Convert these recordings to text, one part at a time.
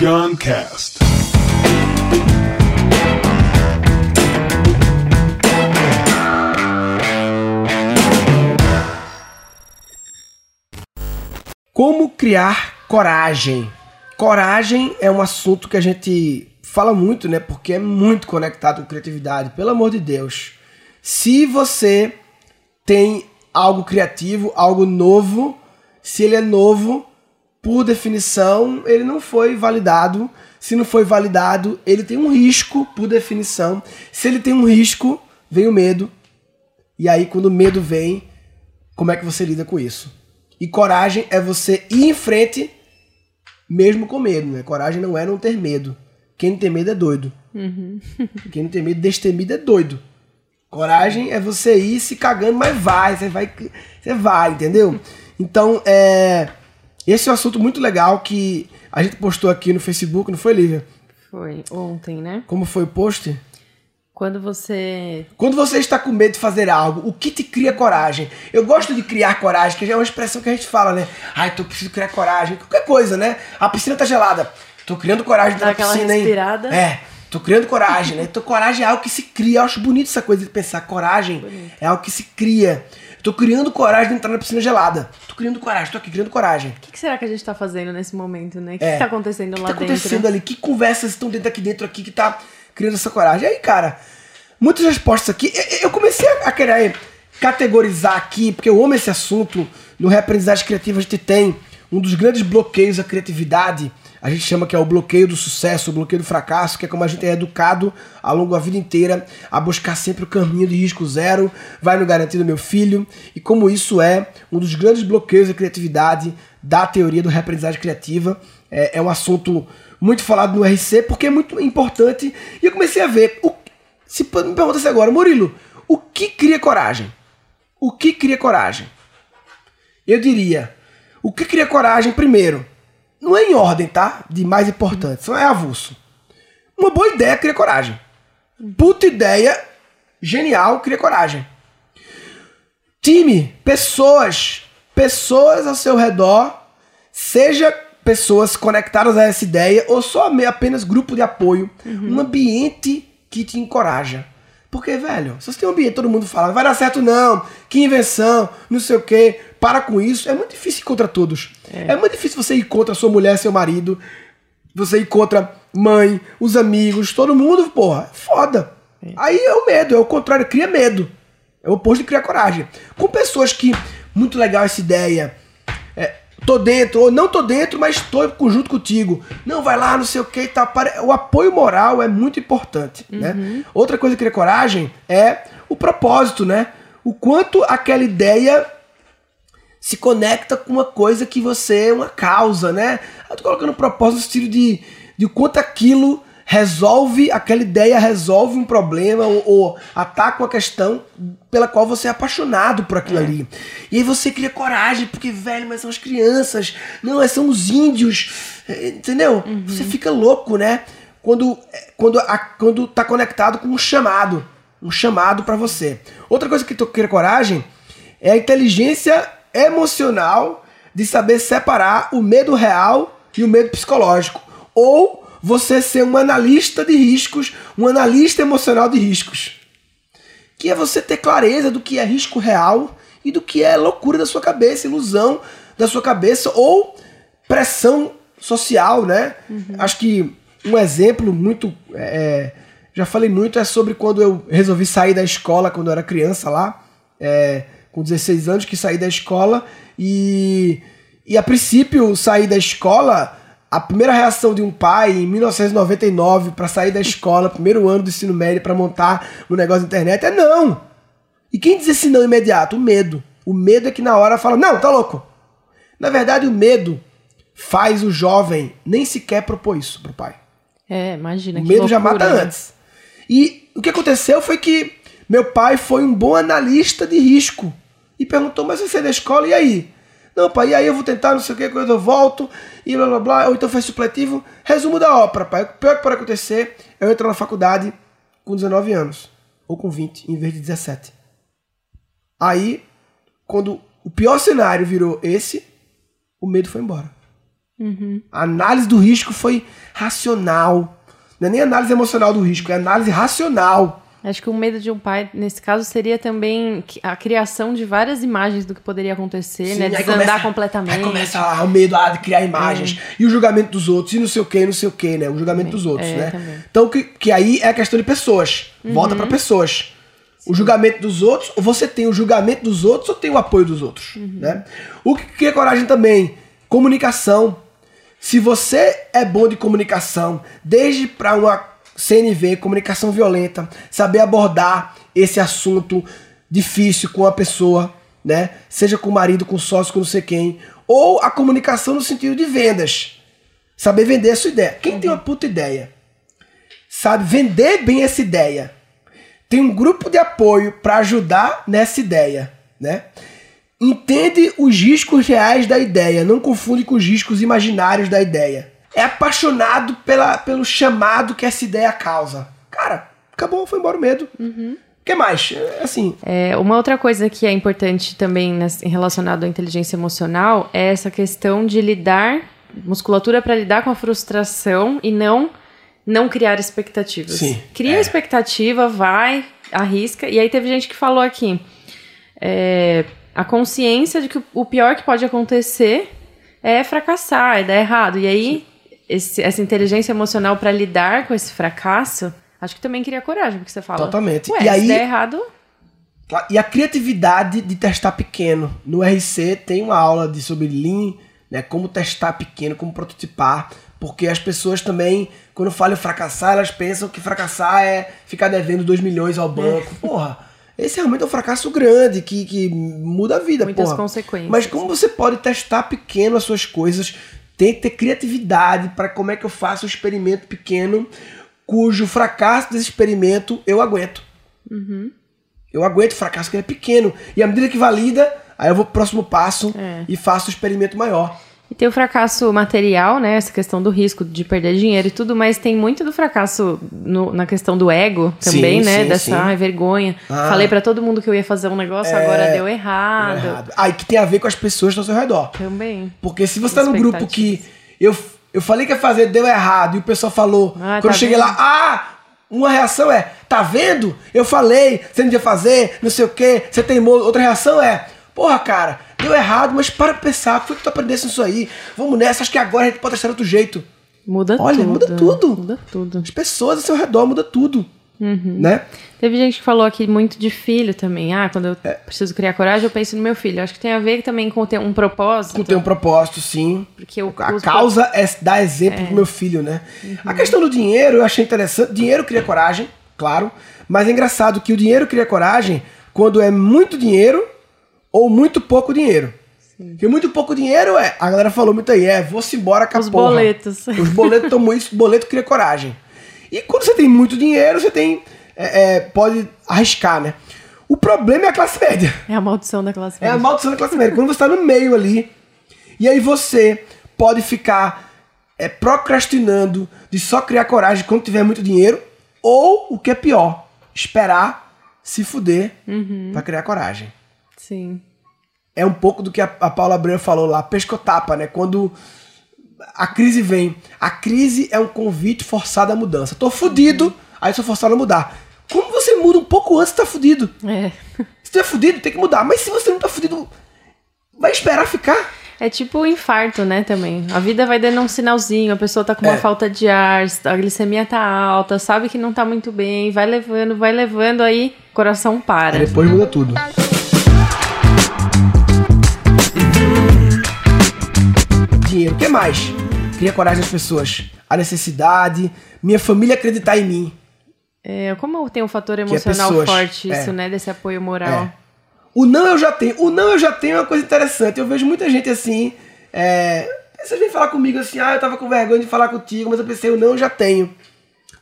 Guncast. Como criar coragem? Coragem é um assunto que a gente fala muito, né? Porque é muito conectado com criatividade. Pelo amor de Deus. Se você tem algo criativo, algo novo, se ele é novo, por definição, ele não foi validado. Se não foi validado, ele tem um risco, por definição. Se ele tem um risco, vem o medo. E aí, quando o medo vem, como é que você lida com isso? E coragem é você ir em frente, mesmo com medo, né? Coragem não é não ter medo. Quem não tem medo é doido. Quem não tem medo, destemido é doido. Coragem é você ir se cagando, mas vai, você vai, você vai, entendeu? Então, é, esse é um assunto muito legal que a gente postou aqui no Facebook, não foi, Lívia? Foi ontem, né? Como foi o post? Quando você. Quando você está com medo de fazer algo, o que te cria coragem? Eu gosto de criar coragem, que já é uma expressão que a gente fala, né? Ai, tô preciso criar coragem. Qualquer coisa, né? A piscina tá gelada. Tô criando coragem Dá na piscina, hein? respirada. É. Tô criando coragem, né? Então, coragem é algo que se cria. Eu acho bonito essa coisa de pensar. Coragem é algo que se cria. Tô criando coragem de entrar na piscina gelada. Tô criando coragem, tô aqui criando coragem. O que, que será que a gente tá fazendo nesse momento, né? O que, É. que tá acontecendo O que lá tá dentro? acontecendo ali? Que conversas estão dentro aqui dentro aqui que tá criando essa coragem? E aí, cara, muitas respostas aqui. Eu- Eu comecei a querer categorizar aqui, porque eu amo esse assunto. No Reaprendizagem Criativa a gente tem um dos grandes bloqueios à criatividade. A gente chama que é o bloqueio do sucesso, o bloqueio do fracasso, que é como a gente é educado ao longo da vida inteira a buscar sempre o caminho de risco zero, vai no garantido meu filho, e como isso é um dos grandes bloqueios da criatividade da teoria do reaprendizagem criativa. É, é um assunto muito falado no RC porque é muito importante. E eu comecei a ver. O, se me pergunta agora, Murilo, o que cria coragem? O que cria coragem? Eu diria, o que cria coragem primeiro? Não é em ordem, tá? De mais importante, só é avulso. Uma boa ideia cria coragem. Puta ideia, genial, cria coragem. Time, pessoas, pessoas ao seu redor, seja pessoas conectadas a essa ideia ou só apenas grupo de apoio, um ambiente que te encoraja. Porque, velho, se você tem um ambiente, todo mundo fala, vai dar certo não, que invenção, não sei o quê, para com isso, é muito difícil ir contra todos. É, muito difícil você ir contra sua mulher, seu marido, você ir contra mãe, os amigos, todo mundo, porra, é foda. Aí é o medo, é o contrário, cria medo. É o oposto de criar coragem. Com pessoas que, muito legal essa ideia, é, tô dentro, ou não tô dentro, mas tô junto contigo. Não, vai lá, não sei o que e tal. Pare- O apoio moral é muito importante, né? Outra coisa que cria coragem é o propósito, né? O quanto aquela ideia se conecta com uma coisa que você, uma causa, né? Eu tô colocando propósito no sentido de, de o quanto aquilo resolve, aquela ideia resolve um problema ou, ou ataca uma questão pela qual você é apaixonado por aquilo ali. E aí você cria coragem, porque, velho, mas são as crianças, não, mas são os índios, eh, entendeu? Você fica louco, né? Quando, eh, quando, a, quando tá conectado com um chamado, um chamado para você. Outra coisa que tu cria coragem é a inteligência emocional de saber separar o medo real e o medo psicológico. Ou você ser um analista de riscos, um analista emocional de riscos. Que é você ter clareza do que é risco real e do que é loucura da sua cabeça, ilusão da sua cabeça ou pressão social, né? Acho que um exemplo muito. é, já falei muito é sobre quando eu resolvi sair da escola quando eu era criança lá, é, com 16 anos, que saí da escola e, e a princípio sair da escola. A primeira reação de um pai em 1999 para sair da escola, primeiro ano do ensino médio, para montar um negócio de internet é não. E quem diz esse não imediato? O medo. O medo é que na hora fala, não, tá louco. Na verdade, o medo faz o jovem nem sequer propor isso pro pai. É, imagina O medo já mata loucura, né? antes. E o que aconteceu foi que meu pai foi um bom analista de risco. E perguntou, mas você sai da escola, e aí? Não, pai, e aí eu vou tentar, não sei o que, quando eu volto, e blá blá blá, ou então faz supletivo. Resumo da ópera, pai. O pior que pode acontecer é eu entrar na faculdade com 19 anos. Ou com 20, em vez de 17. Aí, quando o pior cenário virou esse, o medo foi embora. A análise do risco foi racional. Não é nem análise emocional do risco, é análise racional. Acho que o medo de um pai, nesse caso, seria também a criação de várias imagens do que poderia acontecer, né? aí Desandar começa- completamente. Aí começa o medo de criar imagens. E o julgamento dos outros, e não sei o que, não sei o que, né? O julgamento dos outros, é, né? também. Uhum. Então, que, que aí é a questão de pessoas. Volta pra pessoas. O julgamento dos outros, ou você tem o julgamento dos outros ou tem o apoio dos outros, Uhum. né? O que cria coragem também? Comunicação. Se você é bom de comunicação, desde para uma CNV, comunicação violenta, saber abordar esse assunto difícil com a pessoa, né? Seja com o marido, com o sócio, com não sei quem, ou a comunicação no sentido de vendas. Saber vender a sua ideia. Quem tem uma puta ideia, sabe vender bem essa ideia, tem um grupo de apoio para ajudar nessa ideia, né? Entende os riscos reais da ideia, não confunde com os riscos imaginários da ideia. É apaixonado pela, pelo chamado que essa ideia causa. Cara, acabou, foi embora o medo. O que mais? É, Assim, É, uma outra coisa que é importante também relacionado à inteligência emocional é essa questão de lidar, musculatura para lidar com a frustração e não não criar expectativas. Sim, Cria é. expectativa, vai, arrisca. E aí teve gente que falou aqui, é, a consciência de que o- o pior que pode acontecer é fracassar, é dar errado. E aí esse- essa inteligência emocional para lidar com esse fracasso, acho que também cria coragem, porque você fala. Totalmente. Ué, E aí- se der errado, E a criatividade de testar pequeno. No RC tem uma aula de sobre Lean, né? Como testar pequeno, como prototipar. Porque as pessoas também, quando falam fracassar, elas pensam que fracassar é ficar devendo 2 milhões ao banco. Porra, esse realmente é um fracasso grande que, que muda a vida, Muitas porra. consequências. Mas como você pode testar pequeno as suas coisas, tem que ter criatividade para como é que eu faço um experimento pequeno cujo fracasso desse experimento eu aguento. Eu aguento o fracasso que ele é pequeno. E à medida que valida, aí eu vou pro próximo passo É. e faço o experimento maior. E tem o fracasso material, né? Essa questão do risco de perder dinheiro e tudo, mas tem muito do fracasso no- na questão do ego também, Sim, né? sim, Dessa sim. ai, vergonha. Ah. Falei pra todo mundo que eu ia fazer um negócio, É, agora deu Deu errado. errado. Ah, e que tem a ver com as pessoas ao seu redor. Também. Porque se você tá no grupo que eu, eu falei que ia fazer, deu errado, e o pessoal falou, Ah, quando eu tá cheguei vendo? lá, ah, uma reação é, tá vendo? Eu falei, você não devia fazer, não sei o quê, você teimou. Outra reação é, porra, cara, deu errado, mas para pensar, foi que tu aprendesse nisso aí? Vamos nessa, acho que agora a gente pode testar de outro jeito. Muda Olha, tudo. muda tudo. Muda tudo. As pessoas ao seu redor muda tudo, Uhum. né? Teve gente que falou aqui muito de filho também. Ah, quando eu É. preciso criar coragem, eu penso no meu filho. Acho que tem a ver também com ter um propósito. Com ter um propósito, sim. Porque o, A causa é dar exemplo pro meu filho, né? A questão do dinheiro eu achei interessante. Dinheiro cria coragem, claro. Mas é engraçado que o dinheiro cria coragem quando é muito dinheiro ou muito pouco dinheiro. Porque muito pouco dinheiro é. A galera falou muito aí, é, vou-se embora com Os porra. boletos. Os boletos tomam isso, boleto cria coragem. E quando você tem muito dinheiro, você tem. é, é, pode arriscar, né? O problema é a classe média. É a maldição da classe É a média. maldição da classe média. Quando você está no meio ali, e aí você pode ficar é, procrastinando de só criar coragem quando tiver muito dinheiro, ou o que é pior, esperar se fuder pra criar coragem. Sim. É um pouco do que a, a Paula Abreu falou lá, pescotapa, né? Quando a crise vem. A crise é um convite forçado à mudança. Tô fudido, aí sou forçado a mudar. Como você muda um pouco antes tá fudido? É. Se tu é fudido, tem que mudar. Mas se você não tá fudido, vai esperar ficar? É tipo o infarto, né, também. A vida vai dando um sinalzinho, a pessoa tá com uma É. falta de ar, a glicemia tá alta, sabe que não tá muito bem, vai levando, vai levando, aí o coração para. Aí depois muda tudo. Dinheiro, o que mais? Cria coragem das pessoas. A necessidade, minha família acreditar em mim. É, como tem um fator é emocional pessoas, forte é. isso, né, desse apoio moral. É. O não eu já tenho. O não eu já tenho é uma coisa interessante. Eu vejo muita gente assim. É... Vocês vêm falar comigo assim, ah, eu tava com vergonha de falar contigo, mas eu pensei, o não eu já tenho.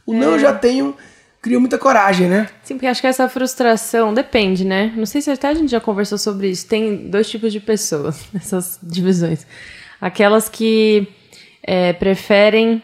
O não eu já tenho cria muita coragem, né? Sim, porque acho que essa frustração depende, né? Não sei se até a gente já conversou sobre isso. Tem dois tipos de pessoas nessas divisões. Aquelas que é, preferem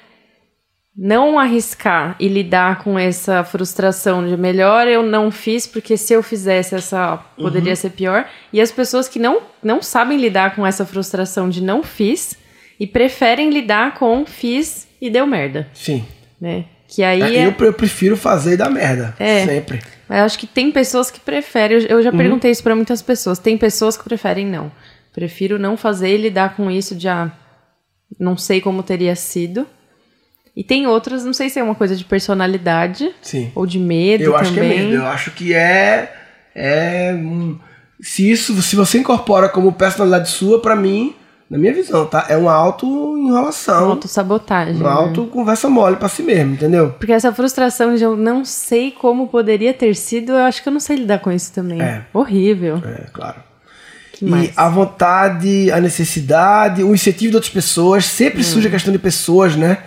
não arriscar e lidar com essa frustração de melhor eu não fiz porque se eu fizesse essa poderia ser pior e as pessoas que não não sabem lidar com essa frustração de não fiz e preferem lidar com fiz e deu merda, Sim. né? Que aí É, é- Eu, eu prefiro fazer e dar merda. É. Sempre. Mas eu acho que tem pessoas que preferem. Eu, eu já Uhum. perguntei isso pra muitas pessoas. Tem pessoas que preferem não. Prefiro não fazer e lidar com isso de ah, não sei como teria sido. E tem outras, não sei se é uma coisa de personalidade Sim. ou de medo Eu acho que é também. medo. Eu acho que é. É. um- se isso, se você incorpora como personalidade sua, pra mim, na minha visão, tá? É uma auto-enrolação. Autossabotagem. Uma né? auto-conversa mole pra si mesmo, entendeu? Porque essa frustração de eu não sei como poderia ter sido, eu acho que eu não sei lidar com isso também. É. Horrível. É, claro. Que E mais? a vontade, a necessidade, o incentivo de outras pessoas, sempre Hum. surge a questão de pessoas, né?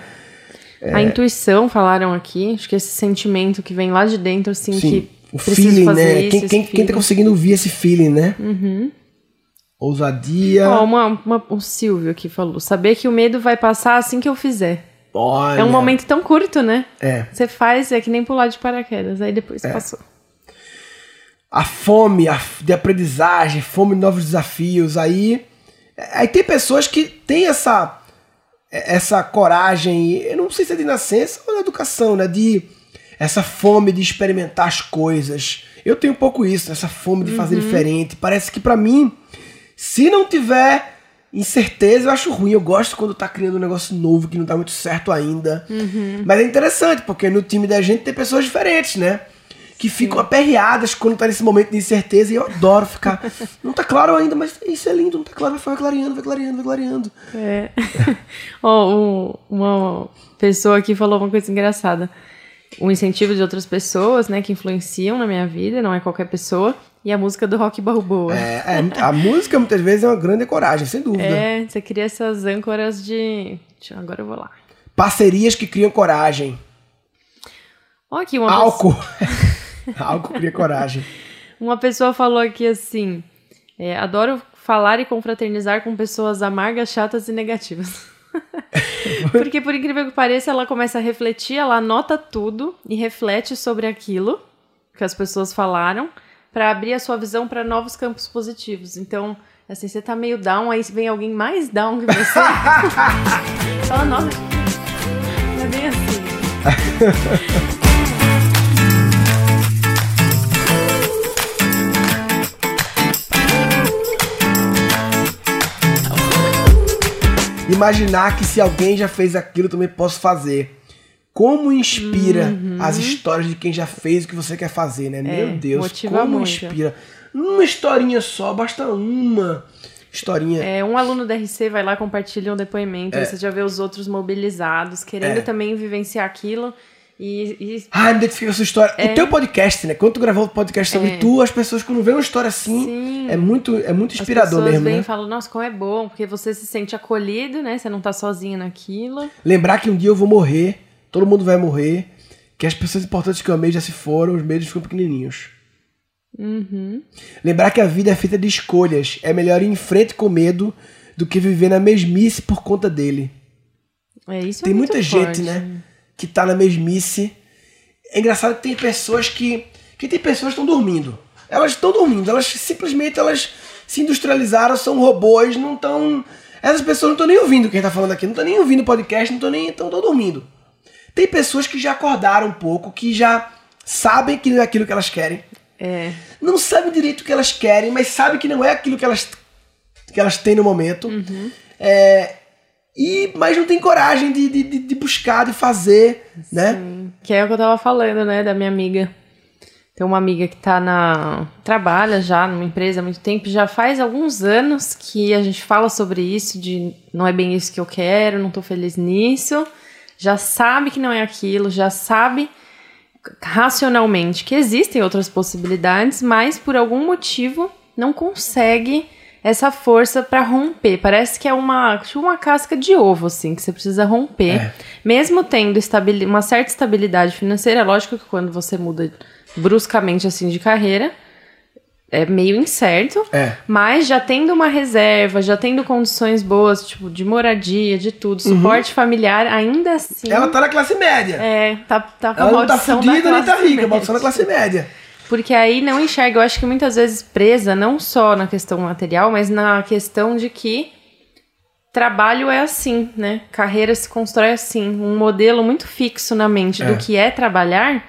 A intuição, falaram aqui. Acho que esse sentimento que vem lá de dentro, assim, Sim. que O feeling, fazer né? isso, quem, quem, quem tá feeling. conseguindo ouvir esse feeling, né? Uhum. Ousadia. Ó, uma, uma- o Silvio aqui falou: saber que o medo vai passar assim que eu fizer. Olha. É um momento tão curto, né? É. Você faz, é que nem pular de paraquedas, aí depois passou. A fome a de aprendizagem, fome de novos desafios. Aí, aí tem pessoas que têm essa essa coragem, eu não sei se é de nascença ou da educação, né? De essa fome de experimentar as coisas. Eu tenho um pouco isso, essa fome de fazer diferente. Parece que pra mim, se não tiver incerteza, eu acho ruim. Eu gosto quando tá criando um negócio novo que não tá muito certo ainda. Mas é interessante, porque no time da gente tem pessoas diferentes, né? Que ficam aperreadas quando tá nesse momento de incerteza e eu adoro ficar. Não tá claro ainda, mas isso é lindo, não tá claro, vai clareando, vai clareando, vai clareando. É. Ó, um- uma pessoa aqui falou uma coisa engraçada. O incentivo de outras pessoas, né, que influenciam na minha vida, não é qualquer pessoa. E a música do Rock Balboa. É, é, a música muitas vezes é uma grande coragem, sem dúvida. É, você cria essas âncoras de. Deixa Agora eu vou lá. Parcerias que criam coragem. Ó, aqui uma Álcool. Álcool cria coragem. Uma pessoa falou aqui assim: é, adoro falar e confraternizar com pessoas amargas, chatas e negativas. Porque, por incrível que pareça, ela começa a refletir, ela anota tudo e reflete sobre aquilo que as pessoas falaram para abrir a sua visão para novos campos positivos. Então, assim, você tá meio down, aí vem alguém mais down que você. Fala, nossa, não é bem assim. Imaginar que se alguém já fez aquilo, eu também posso fazer. Como inspira Uhum. as histórias de quem já fez o que você quer fazer, né? Meu Deus, É, como muito. inspira. Uma historinha só, basta uma historinha. É, um aluno da RC vai lá, compartilha um depoimento, É. você já vê os outros mobilizados, querendo É. também vivenciar aquilo. E, e Ah, me identifica com a sua história. O teu podcast, né? Quando tu gravou o podcast sobre É. tu, as pessoas quando vê uma história assim, Sim. é muito, é muito as inspirador pessoas mesmo, vêm né? e falam, nossa, como é bom, porque você se sente acolhido, né? Você não tá sozinho naquilo. Lembrar que um dia eu vou morrer, todo mundo vai morrer, que as pessoas importantes que eu amei já se foram, os medos ficam pequenininhos. Uhum. Lembrar que a vida é feita de escolhas, é melhor ir em frente com medo do que viver na mesmice por conta dele. É isso. Tem é muita gente, forte. né, que tá na mesmice. É engraçado que tem pessoas que. que tem pessoas que estão dormindo. Elas estão dormindo, elas simplesmente elas se industrializaram, são robôs, não estão. Essas pessoas não estão nem ouvindo quem tá falando aqui, não estão nem ouvindo o podcast, não estão nem. estão dormindo. Tem pessoas que já acordaram um pouco, que já sabem que não é aquilo que elas querem. É. Não sabem direito o que elas querem, mas sabem que não é aquilo que elas, que elas têm no momento. É, e, mas não tem coragem de, de, de- buscar, de fazer, né? Sim. Que é o que eu tava falando, né, da minha amiga. Tem uma amiga que tá na. trabalha já numa empresa há muito tempo, já faz alguns anos que a gente fala sobre isso, de não é bem isso que eu quero, não tô feliz nisso. Já sabe que não é aquilo, já sabe racionalmente que existem outras possibilidades, mas por algum motivo não consegue essa força para romper. Parece que é uma, tipo uma casca de ovo, assim, que você precisa romper. É. Mesmo tendo uma certa estabilidade financeira, é lógico que quando você muda bruscamente assim de carreira, é meio incerto. É. Mas já tendo uma reserva, já tendo condições boas, tipo, de moradia, de tudo, suporte familiar, ainda assim. Uhum. Ela tá na classe média. É, tá, tá com a Ela não tá maldição da fudida nem tá rica, média. maldição na classe média. Porque aí não enxerga, eu acho que muitas vezes presa, não só na questão material, mas na questão de que trabalho é assim, né? Carreira se constrói assim, um modelo muito fixo na mente É. do que é trabalhar.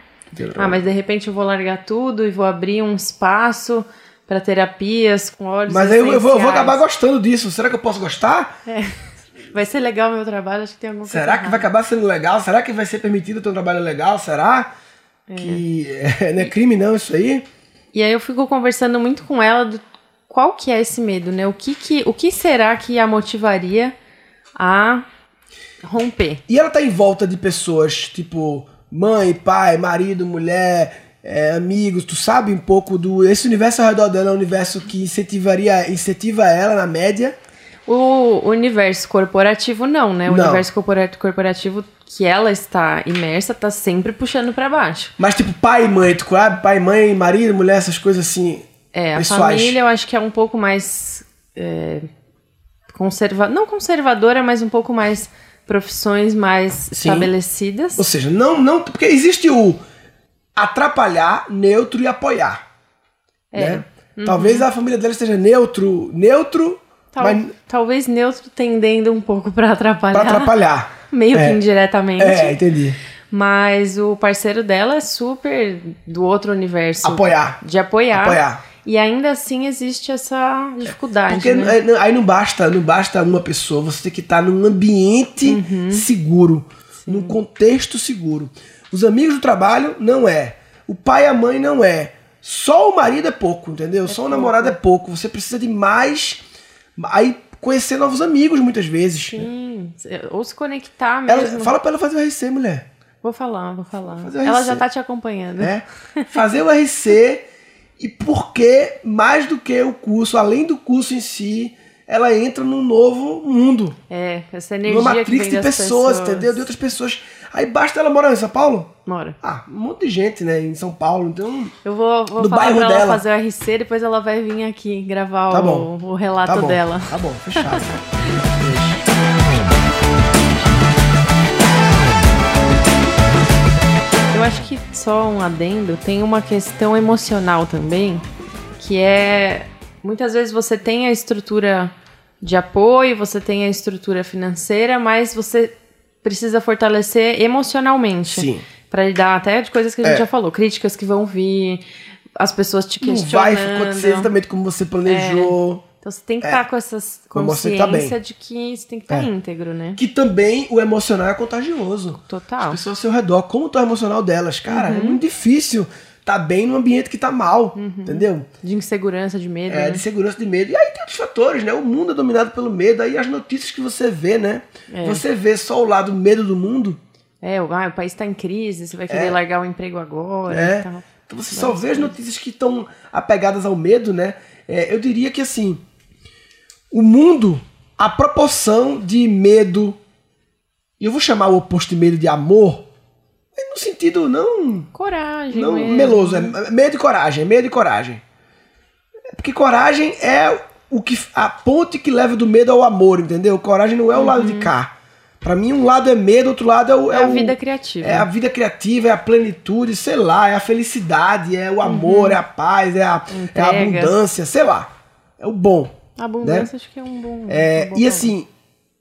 Ah, mas de repente eu vou largar tudo e vou abrir um espaço para terapias com óleos Mas aí eu, eu vou, eu vou acabar gostando disso. Será que eu posso gostar? Vai ser legal o meu trabalho, acho que tem alguma coisa Será que vai errada. acabar sendo legal? Será que vai ser permitido ter um trabalho legal? Será que é, não é crime não isso aí? E aí eu fico conversando muito com ela do qual que é esse medo, né? O que, que, o que será que a motivaria a romper? E ela tá em volta de pessoas, tipo, mãe, pai, marido, mulher, é, amigos, tu sabe um pouco do. Esse universo ao redor dela é um universo que incentivaria, incentiva ela na média. O universo corporativo não, né? O Não. universo corpora- corporativo que ela está imersa tá sempre puxando para baixo. Mas tipo, pai e mãe, tu sabe? Pai, mãe, marido, mulher, essas coisas assim. É, a pessoais. família eu acho que é um pouco mais é, conserva, não conservadora, mas um pouco mais profissões mais Sim. estabelecidas. Ou seja, não, não. Porque existe o atrapalhar, neutro e apoiar. É. Né? Talvez a família dela esteja neutro, neutro, Tal- mas Talvez neutro tendendo um pouco para atrapalhar. pra atrapalhar. Meio É. que indiretamente. É, entendi. Mas o parceiro dela é super do outro universo. Apoiar. De apoiar. Apoiar. E ainda assim existe essa dificuldade. Porque né? aí não- basta, não basta uma pessoa, você tem que estar num ambiente Uhum. seguro, num contexto seguro. Os amigos do trabalho não é. O pai e a mãe não é. Só o marido é pouco, entendeu? Só o namorado é pouco. Você precisa de mais. Aí conhecer novos amigos muitas vezes. Sim, ou se conectar Ela- mesmo. fala pra ela fazer o RC, mulher. Vou falar, vou falar. Ela já tá te acompanhando. né? Fazer o RC e porque mais do que o curso, além do curso em si, ela entra num novo mundo. É, essa energia Numa matrix de das pessoas, entendeu? De outras pessoas. Aí basta ela morar em São Paulo? Mora. Ah, um monte de gente, né? Em São Paulo, então. Eu vou, vou No falar pra ela dela. fazer o RC, depois ela vai vir aqui gravar Tá o, o relato tá bom, dela. Tá bom, fechado. Eu acho que só um adendo, tem uma questão emocional também, que é muitas vezes você tem a estrutura de apoio, você tem a estrutura financeira, mas você precisa fortalecer emocionalmente. Sim. Pra lidar até de coisas que a gente É. já falou, críticas que vão vir, as pessoas te Não questionando. vai acontecer exatamente como você planejou. Então você tem que estar com essa Com você tá consciência bem. de que isso tem que estar É. íntegro, né? Que também o emocional é contagioso. Total. As pessoas ao seu redor, como tá o emocional delas. Cara, Uhum. é muito difícil tá bem num ambiente que tá mal, entendeu? De insegurança, de medo, É, né? de segurança de medo. E aí tem outros fatores, né? O mundo é dominado pelo medo. Aí as notícias que você vê, né? Você vê só o lado medo do mundo. É, o, ah, o país tá em crise, você vai querer É. largar o emprego agora É. Então você só vê as notícias que estão apegadas ao medo, né? É, eu diria que assim, o mundo, a proporção de medo, e eu vou chamar o oposto de medo de amor, é no sentido não Coragem não mesmo. meloso, é medo e coragem, medo e coragem. É Porque coragem é o que a ponte que leva do medo ao amor, entendeu? Coragem não é o lado de cá. Pra mim, um lado é medo, outro lado é o. Uhum. É a o- vida criativa. É a vida criativa, é a plenitude, sei lá, é a felicidade, é o amor, é a paz, é a, é a Uhum. Abundância, sei lá. É o bom. A abundância acho que é um bom. É, um bom e ponto. assim,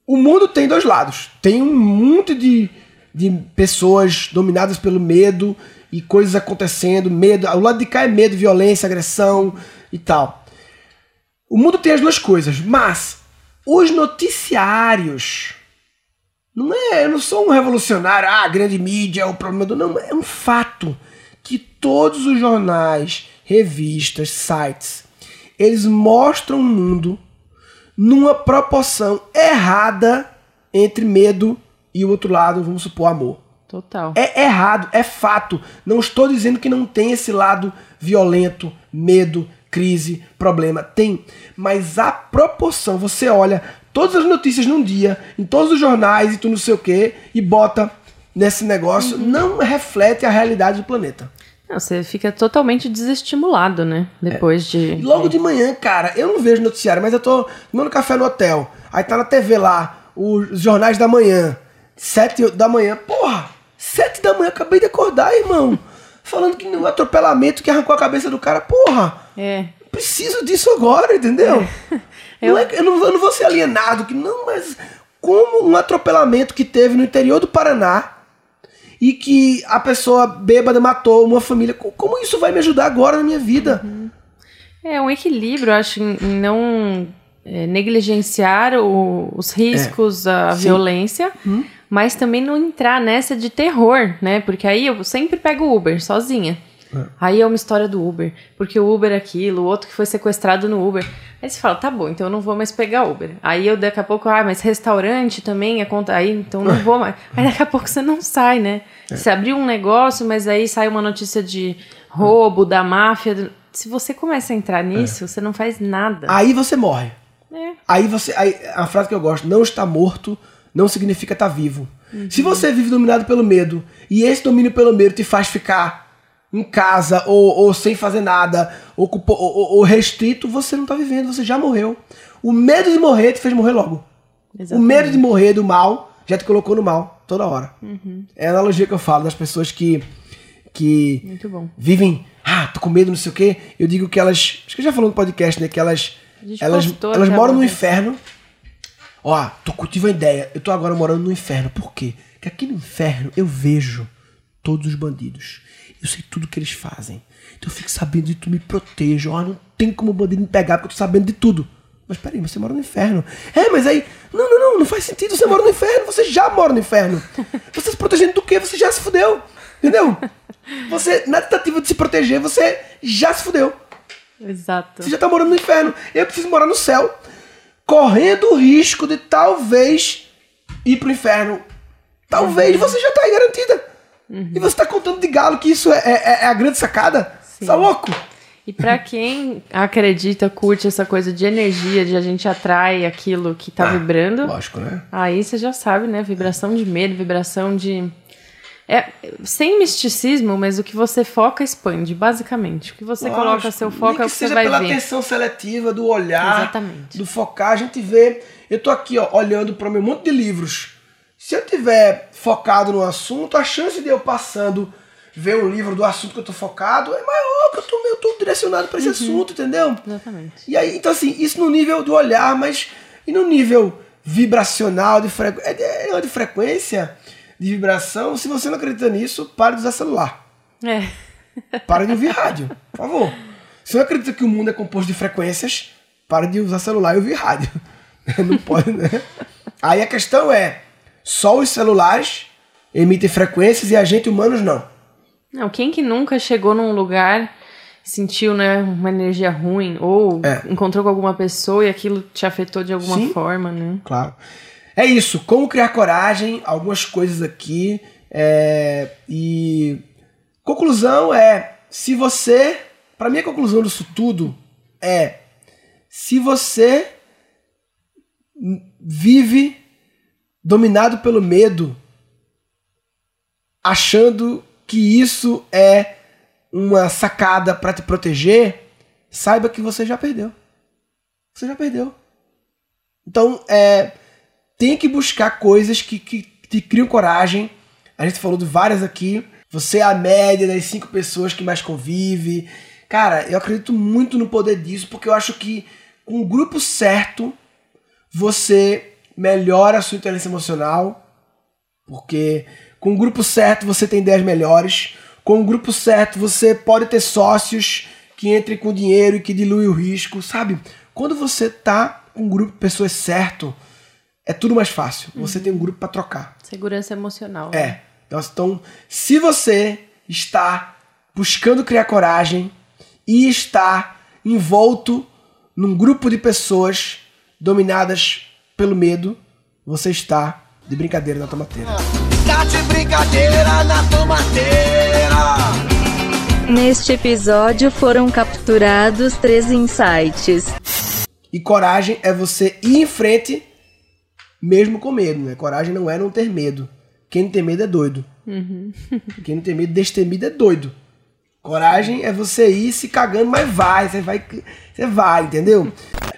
o mundo tem dois lados. Tem um monte de, de pessoas dominadas pelo medo e coisas acontecendo, medo. O lado de cá é medo, violência, agressão e tal. O mundo tem as duas coisas, mas os noticiários. Não é, eu não sou um revolucionário, ah, grande mídia é o problema do. Não, é um fato que todos os jornais, revistas, sites, eles mostram o mundo numa proporção errada entre medo e o outro lado, vamos supor, amor. Total. É errado, é fato. Não estou dizendo que não tem esse lado violento, medo, crise, problema. Tem. Mas a proporção, você olha todas as notícias num dia, em todos os jornais e tu não sei o que, e bota nesse negócio, não reflete a realidade do planeta. Não, você fica totalmente desestimulado, né? Depois de. E Logo de manhã, cara, eu não vejo noticiário, mas eu tô tomando café no hotel. Aí tá na TV lá, os jornais da manhã. Sete da manhã. Porra! Sete da manhã, acabei de acordar, irmão. Falando que no atropelamento que arrancou a cabeça do cara. Porra! É. preciso disso agora, entendeu? É. Não é eu, não, eu não vou ser alienado, que não, mas como um atropelamento que teve no interior do Paraná e que a pessoa bêbada matou uma família, co- como isso vai me ajudar agora na minha vida? É um equilíbrio, eu acho, em não é, negligenciar o- os riscos, a É. Sim. violência, Hum. Mas também não entrar nessa de terror, né? Porque aí eu sempre pego o Uber sozinha. É. Aí é uma história do Uber, porque o Uber é aquilo, o outro que foi sequestrado no Uber. Aí você fala, tá bom, então eu não vou mais pegar Uber. Aí eu daqui a pouco, ah, mas restaurante também é conta. Aí então eu não vou mais. Aí daqui a pouco você não sai, né? É. Você abriu um negócio, mas aí sai uma notícia de roubo, da máfia. Se você começa a entrar nisso, você não faz nada. Aí você morre. É. Aí você. Aí, a frase que eu gosto, não está morto não significa estar vivo. Se você vive dominado pelo medo e esse domínio pelo medo te faz ficar em casa ou, ou sem fazer nada, ou, ou- ou- restrito, você não tá vivendo, você já morreu. O medo de morrer te fez morrer logo. O Exatamente. medo de morrer do mal já te colocou no mal toda hora. É a analogia que eu falo das pessoas que. que Muito bom. vivem, ah, tô com medo, não sei o quê. Eu digo que elas, acho que eu já falou no podcast, né, que elas elas, elas moram no vez. Ó, tô cultivando uma ideia. Eu tô agora morando no inferno. Por quê? Porque aqui no inferno eu vejo todos os bandidos. Eu sei tudo que eles fazem. Então eu fico sabendo de tudo, me protejo. Ó, não tem como o bandido me pegar porque eu tô sabendo de tudo. Mas peraí, você mora no inferno. É, mas aí. Não, não, não, não faz sentido. Você mora no inferno. Você já mora no inferno. Você se protegendo do quê? Você já se fudeu. Entendeu? Você, na tentativa de se proteger, você já se fudeu. Exato. Você já tá morando no inferno. Eu preciso morar no céu. Correndo o risco de talvez ir pro inferno. Talvez você já tá aí garantida. E você tá contando de galo que isso é, é- é a grande sacada? Você tá louco? E pra quem acredita, curte essa coisa de energia, de a gente atrai aquilo que tá vibrando, Lógico, né? aí você já sabe, né? Vibração de medo, vibração de. É, sem misticismo, mas o que você foca expande, basicamente. O que você coloca Lógico. seu foco é o que você seja vai pela ver. atenção seletiva, do olhar, Exatamente. do focar. A gente vê. Eu tô aqui, ó, olhando para meu monte de livros. Se eu tiver focado no assunto, a chance de eu passando ver um livro do assunto que eu tô focado é maior, que eu tô, eu tô direcionado para esse assunto, entendeu? Exatamente. E aí, então assim, isso no nível do olhar, mas e no nível vibracional, de, frequ... é, é de frequência, de vibração, se você não acredita nisso, pare de usar celular. É. Para de ouvir rádio, por favor. Se você não acredita que o mundo é composto de frequências, pare de usar celular e ouvir rádio. Não pode, né? Aí a questão é, só os celulares emitem frequências e a gente humanos não. Não, quem que nunca chegou num lugar, sentiu, né, uma energia ruim, ou É. encontrou com alguma pessoa e aquilo te afetou de alguma Sim. forma, né? Claro. É isso. Como criar coragem, algumas coisas aqui. é, e. Conclusão é: se você. Para mim, a conclusão disso tudo é: se você vive dominado pelo medo, achando que isso é uma sacada para te proteger, saiba que você já perdeu. Você já perdeu. Então, é, tem que buscar coisas que, que te criam coragem. A gente falou de várias aqui. Você é a média das cinco pessoas que mais convive. Cara, eu acredito muito no poder disso, porque eu acho que com o grupo certo, você melhora a sua inteligência emocional. Porque com o grupo certo você tem ideias melhores. Com o grupo certo você pode ter sócios que entrem com dinheiro e que diluem o risco, sabe? Quando você tá com um grupo de pessoas certo, é tudo mais fácil. Você tem um grupo para trocar. Segurança emocional. né? É. Nossa, Então, se você está buscando criar coragem e está envolto num grupo de pessoas dominadas pelo medo, você está de brincadeira na tomateira. Tá de brincadeira na tomateira. Neste episódio foram capturados três insights. E coragem é você ir em frente mesmo com medo, né? Coragem não é não ter medo. Quem não tem medo é doido. Quem não tem medo, destemido é doido. Coragem é você ir se cagando, mas vai, você vai, você vai, entendeu?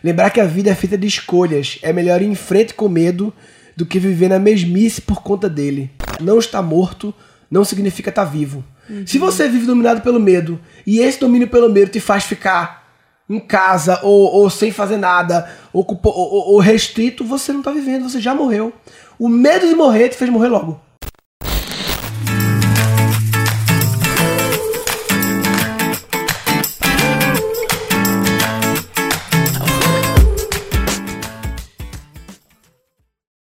Lembrar que a vida é feita de escolhas. É melhor ir em frente com medo do que viver na mesmice por conta dele. Não estar morto não significa estar vivo. Se você vive dominado pelo medo e esse domínio pelo medo te faz ficar em casa ou, ou sem fazer nada, ou, ou, ou restrito, você não tá vivendo, você já morreu. O medo de morrer te fez morrer logo.